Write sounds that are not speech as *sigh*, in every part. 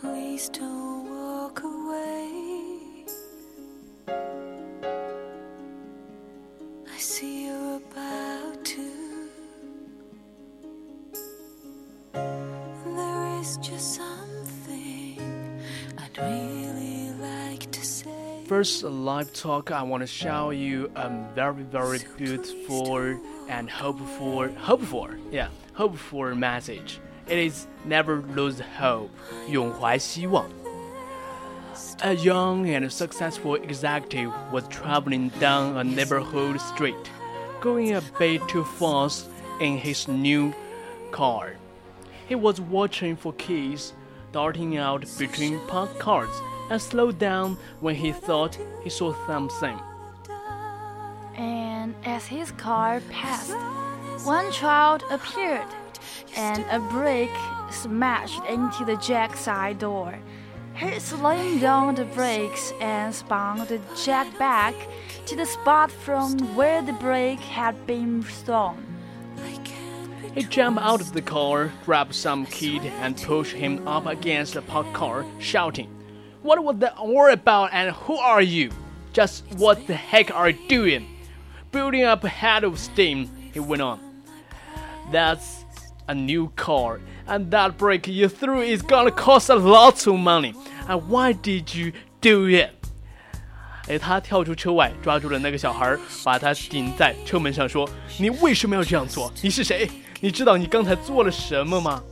Please don't walk away. I see you're about to. There is just something I'd really like to say. First live talk, I want to show you a um, very, very so beautiful and hopeful, hopeful, yeah, hopeful message. It is never lose hope. 永怀希望. A young and successful executive was traveling down a neighborhood street, going a bit too fast in his new car. He was watching for keys darting out between parked cars and slowed down when he thought he saw something. And as his car passed, one child appeared and a brick smashed into the Jag's side door. He slammed down the brakes and spun the jack back to the spot from where the brick had been thrown. He jumped out of the car, grabbed some kid, and pushed him up against the parked car, shouting, What was that all about and who are you? Just what the heck are you doing? Building up a head of steam, he went on. That's A new car, and that b r e a k you through is gonna cost a lot of money. And why did you do it? 诶，他跳出车外，抓住了那个小孩，把他顶在车门上，说：“你为什么要这样做？你是谁？你知道你刚才做了什么吗？”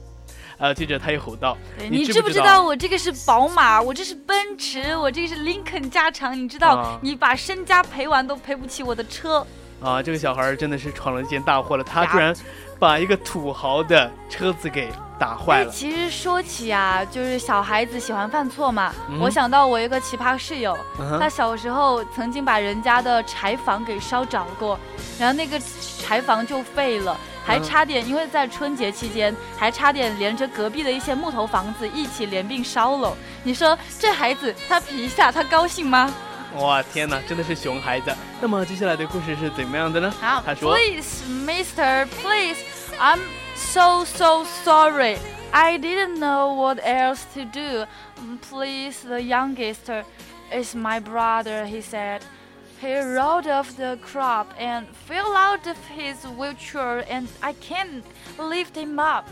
啊，接着他又吼道：“你知不知道我这个是宝马，我这是奔驰，我这个是林肯加长？你知道你把身家赔完都赔不起我的车？”啊，这个小孩真的是闯了一件大祸了。他居然把一个土豪的车子给打坏了。其实说起啊，就是小孩子喜欢犯错嘛。我想到我一个奇葩室友，他小时候曾经把人家的柴房给烧着过，然后那个柴房就废了，还差点，因为在春节期间，还差点连着隔壁的一些木头房子一起连并烧了。你说这孩子他皮下他高兴吗？哇，天哪，真的是熊孩子。那么接下来的故事是怎么样的呢？好，他说：“Please, Mister, please, I'm so so sorry. I didn't know what else to do. Please, the youngest is my brother," he said. He rolled off the crop and fell out of his wheelchair, and I can't lift him up.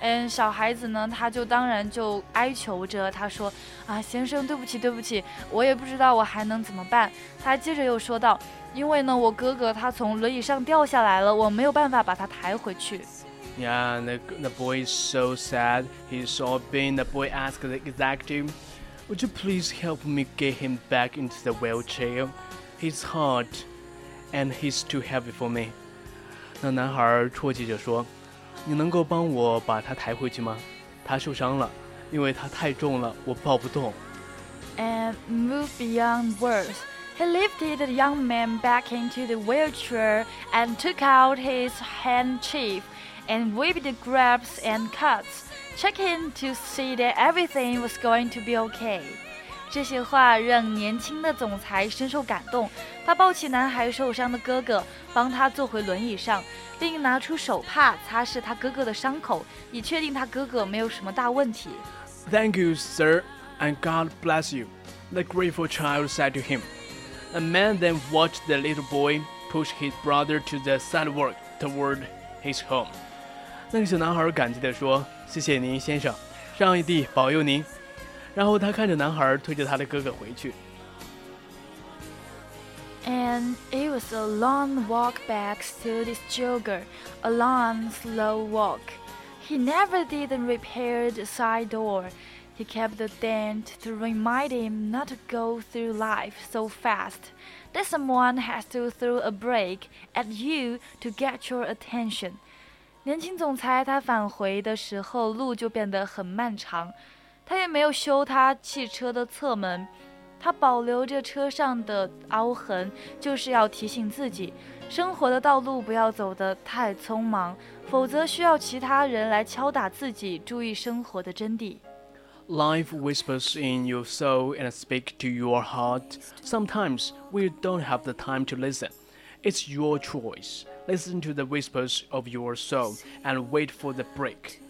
嗯，小孩子呢，他就当然就哀求着，他说：“啊，先生，对不起，对不起，我也不知道我还能怎么办。”他接着又说道：“因为呢，我哥哥他从轮椅上掉下来了，我没有办法把他抬回去。”Yeah, the the boy is so sad. He s s o l l bent. The boy asked the executive, "Would you please help me get him back into the wheelchair? He's hurt, and he's too heavy for me." 那男孩啜泣着说。你能够帮我把他抬回去吗？他受伤了，因为他太重了，我抱不动。” And move beyond words. He lifted the young man back into the wheelchair and took out his handkerchief and wiped the grabs and cuts, checking to see that everything was going to be okay. 这些话让年轻的总裁深受感动，他抱起男孩受伤的哥哥，帮他坐回轮椅上，并拿出手帕擦拭他哥哥的伤口，以确定他哥哥没有什么大问题。Thank you, sir, and God bless you. The grateful child said to him. A man then watched the little boy push his brother to the sidewalk toward his home. 那个小男孩感激地说：“谢谢您，先生，上帝保佑您。”然后他看着男孩推着他的哥哥回去。And it was a long walk back to this jogger, a long, slow walk. He never did repair the side door. He kept the dent to remind him not to go through life so fast, that someone has to throw a break at you to get your attention. 年轻总裁他返回的时候，路就变得很漫长。他也没有修他汽车的侧门，他保留着车上的凹痕，就是要提醒自己，生活的道路不要走得太匆忙，否则需要其他人来敲打自己，注意生活的真谛。Life whispers in your soul and speaks to your heart. Sometimes we don't have the time to listen. It's your choice. Listen to the whispers of your soul and wait for the break.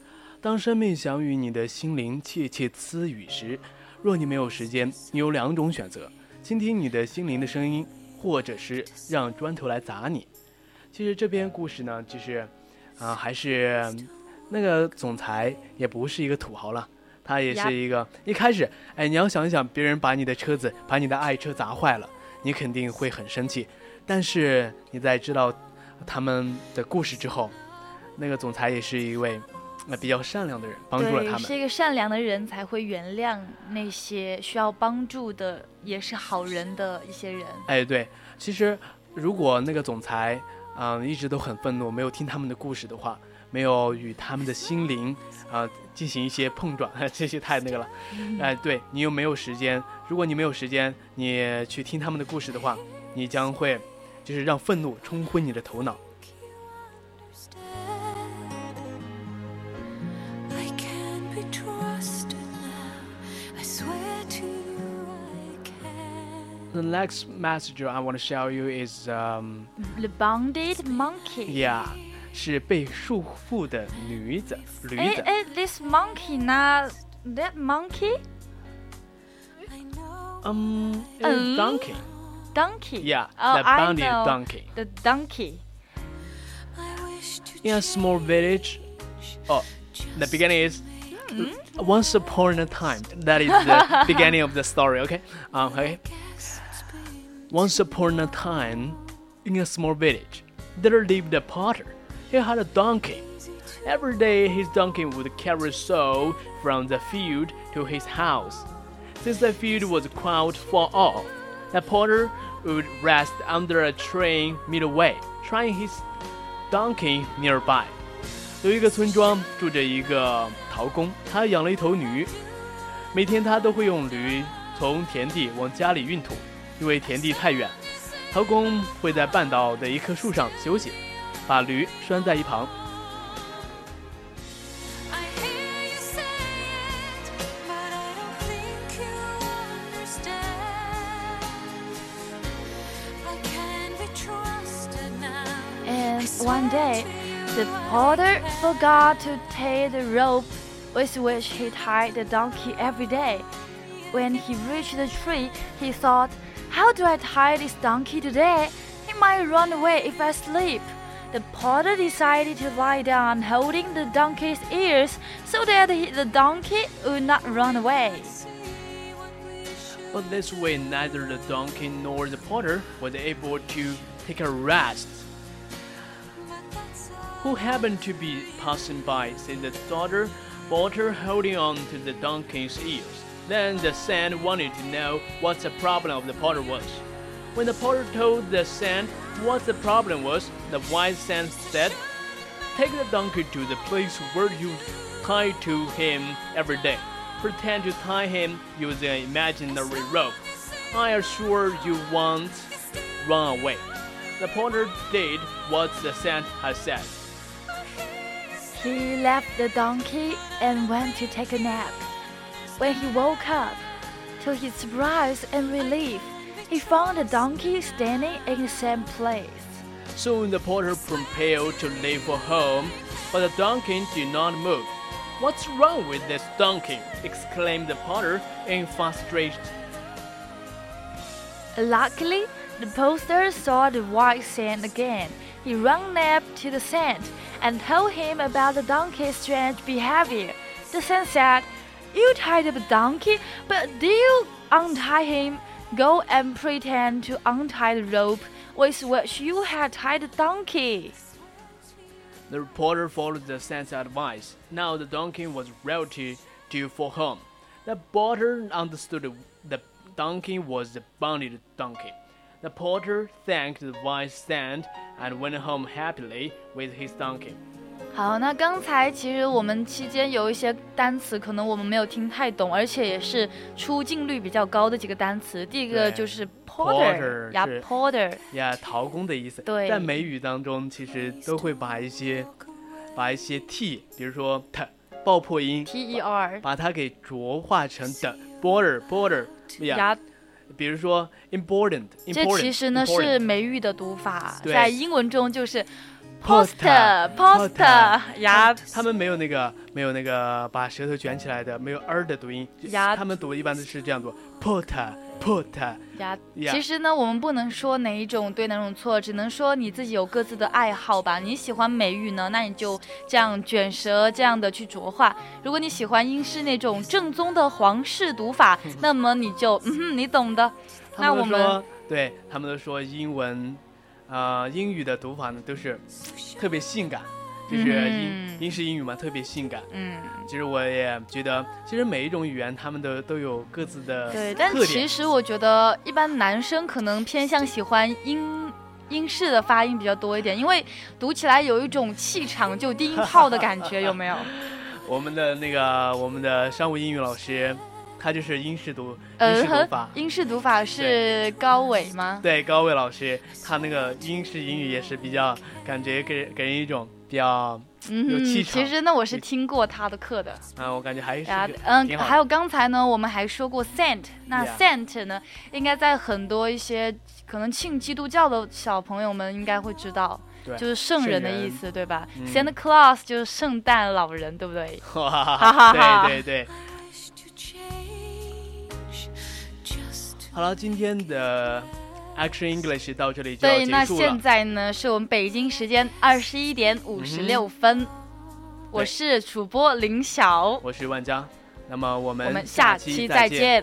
当生命想与你的心灵窃窃私语时，若你没有时间，你有两种选择：倾听你的心灵的声音，或者是让砖头来砸你。其实这边故事呢，就是，啊，还是，那个总裁也不是一个土豪了，他也是一个。一开始，哎，你要想一想，别人把你的车子，把你的爱车砸坏了，你肯定会很生气。但是你在知道他们的故事之后，那个总裁也是一位。那比较善良的人帮助了他们，是一个善良的人才会原谅那些需要帮助的，也是好人的一些人。哎，对，其实如果那个总裁，嗯，一直都很愤怒，没有听他们的故事的话，没有与他们的心灵，啊，进行一些碰撞，*laughs* 这些太那个了。哎，对你又没有时间，如果你没有时间，你去听他们的故事的话，你将会，就是让愤怒冲昏你的头脑。the next messenger I want to show you is um, the bonded monkey. Yeah. 是被束缚的驴子，驴子。哎哎，this monkey 呢？That monkey? Um, um donkey. Donkey. Yeah, oh, the donkey. The donkey. In a small village. Oh, the beginning is hmm. once upon a time. That is the *laughs* beginning of the story. Okay. Um, okay. Once upon a time, in a small village, there lived a potter. He had a donkey. Every day, his donkey would carry soil from the field to his house. Since the field was quite far off, the potter would rest under a tree midway, trying his donkey nearby. 有一个村庄住着一个陶工，他养了一头驴，每天他都会用驴从田地往家里运土。因为田地太远，陶公会在半岛的一棵树上休息，把驴拴在一旁。And one day, the porter forgot to tie the rope with which he tied the donkey every day. When he reached the tree, he thought how do I tie this donkey today? He might run away if I sleep. The porter decided to lie down, holding the donkey's ears so that the donkey would not run away. But this way, neither the donkey nor the porter was able to take a rest. Who happened to be passing by, said the daughter, porter holding on to the donkey's ears. Then the sand wanted to know what the problem of the potter was. When the potter told the sand what the problem was, the wise sand said, Take the donkey to the place where you tie to him every day. Pretend to tie him using an imaginary rope. I assure you won't run away. The porter did what the sand had said. He left the donkey and went to take a nap. When he woke up, to his surprise and relief, he found the donkey standing in the same place. Soon the porter prepared to leave for home, but the donkey did not move. What's wrong with this donkey? exclaimed the porter in frustration. Luckily, the potter saw the white sand again. He ran up to the sand and told him about the donkey's strange behavior. The sand said, you tied up a donkey, but do you untie him? Go and pretend to untie the rope with which you had tied the donkey. The reporter followed the sense advice. Now the donkey was ready to for home. The porter understood the donkey was the bonded donkey. The porter thanked the wise saint and went home happily with his donkey. 好，那刚才其实我们期间有一些单词，可能我们没有听太懂，而且也是出镜率比较高的几个单词。第一个就是 p o r t e r 是 p o r t e r 呀陶工的意思。对，在美语当中，其实都会把一些把一些 t，比如说 t，爆破音 t e r，把它给浊化成的 border border，呀，比如说 important，这其实呢是美语的读法，在英文中就是。p o s t e r p o s t e 牙，他们没有那个，没有那个把舌头卷起来的，没有 r 的读音，他们读一般都是这样读，port, p u t 呀，其实呢，我们不能说哪一种对哪种错，只能说你自己有各自的爱好吧。你喜欢美语呢，那你就这样卷舌，这样的去浊化；如果你喜欢英式那种正宗的皇室读法，*laughs* 那么你就，嗯哼，你懂的。那我们，对他们都说英文。呃，英语的读法呢，都是特别性感，就是英英式英语嘛，特别性感。嗯，其实我也觉得，其实每一种语言，他们都都有各自的。对，但其实我觉得，一般男生可能偏向喜欢英英式的发音比较多一点，因为读起来有一种气场就低音炮的感觉，有没有？*laughs* 我们的那个，我们的商务英语老师。他就是英式读，英式读法。英式读法是高伟吗？对，高伟老师，他那个英式英语也是比较，感觉给人给人一种比较有气场。其实呢，我是听过他的课的。啊，我感觉还是啊、嗯，还有刚才呢，我们还说过 Saint，那 Saint 呢，应该在很多一些可能信基督教的小朋友们应该会知道，就是圣人的意思，对吧 s a n t Claus 就是圣诞老人，对不对？对对对。好了，今天的 Action English 到这里就结束了。对，那现在呢是我们北京时间二十一点五十六分，我是主播林晓，我是万佳，那么我们我们下期再见。